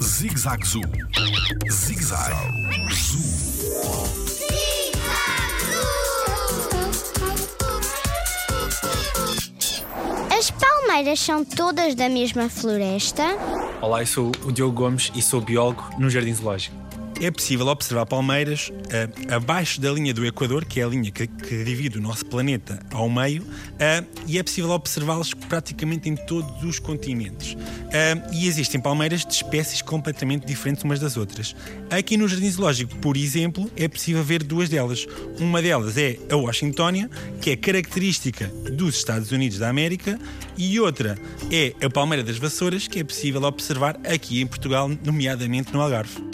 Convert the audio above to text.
Zig-Zag Zoo. Zig-Zag Zoo. As palmeiras são todas da mesma floresta? Olá, eu sou o Diogo Gomes e sou biólogo no Jardim Zoológico. É possível observar palmeiras ah, abaixo da linha do Equador, que é a linha que, que divide o nosso planeta ao meio, ah, e é possível observá-las praticamente em todos os continentes. Ah, e existem palmeiras de espécies completamente diferentes umas das outras. Aqui no Jardim Zoológico, por exemplo, é possível ver duas delas. Uma delas é a Washingtonia, que é característica dos Estados Unidos da América, e outra é a palmeira das vassouras, que é possível observar aqui em Portugal, nomeadamente no Algarve.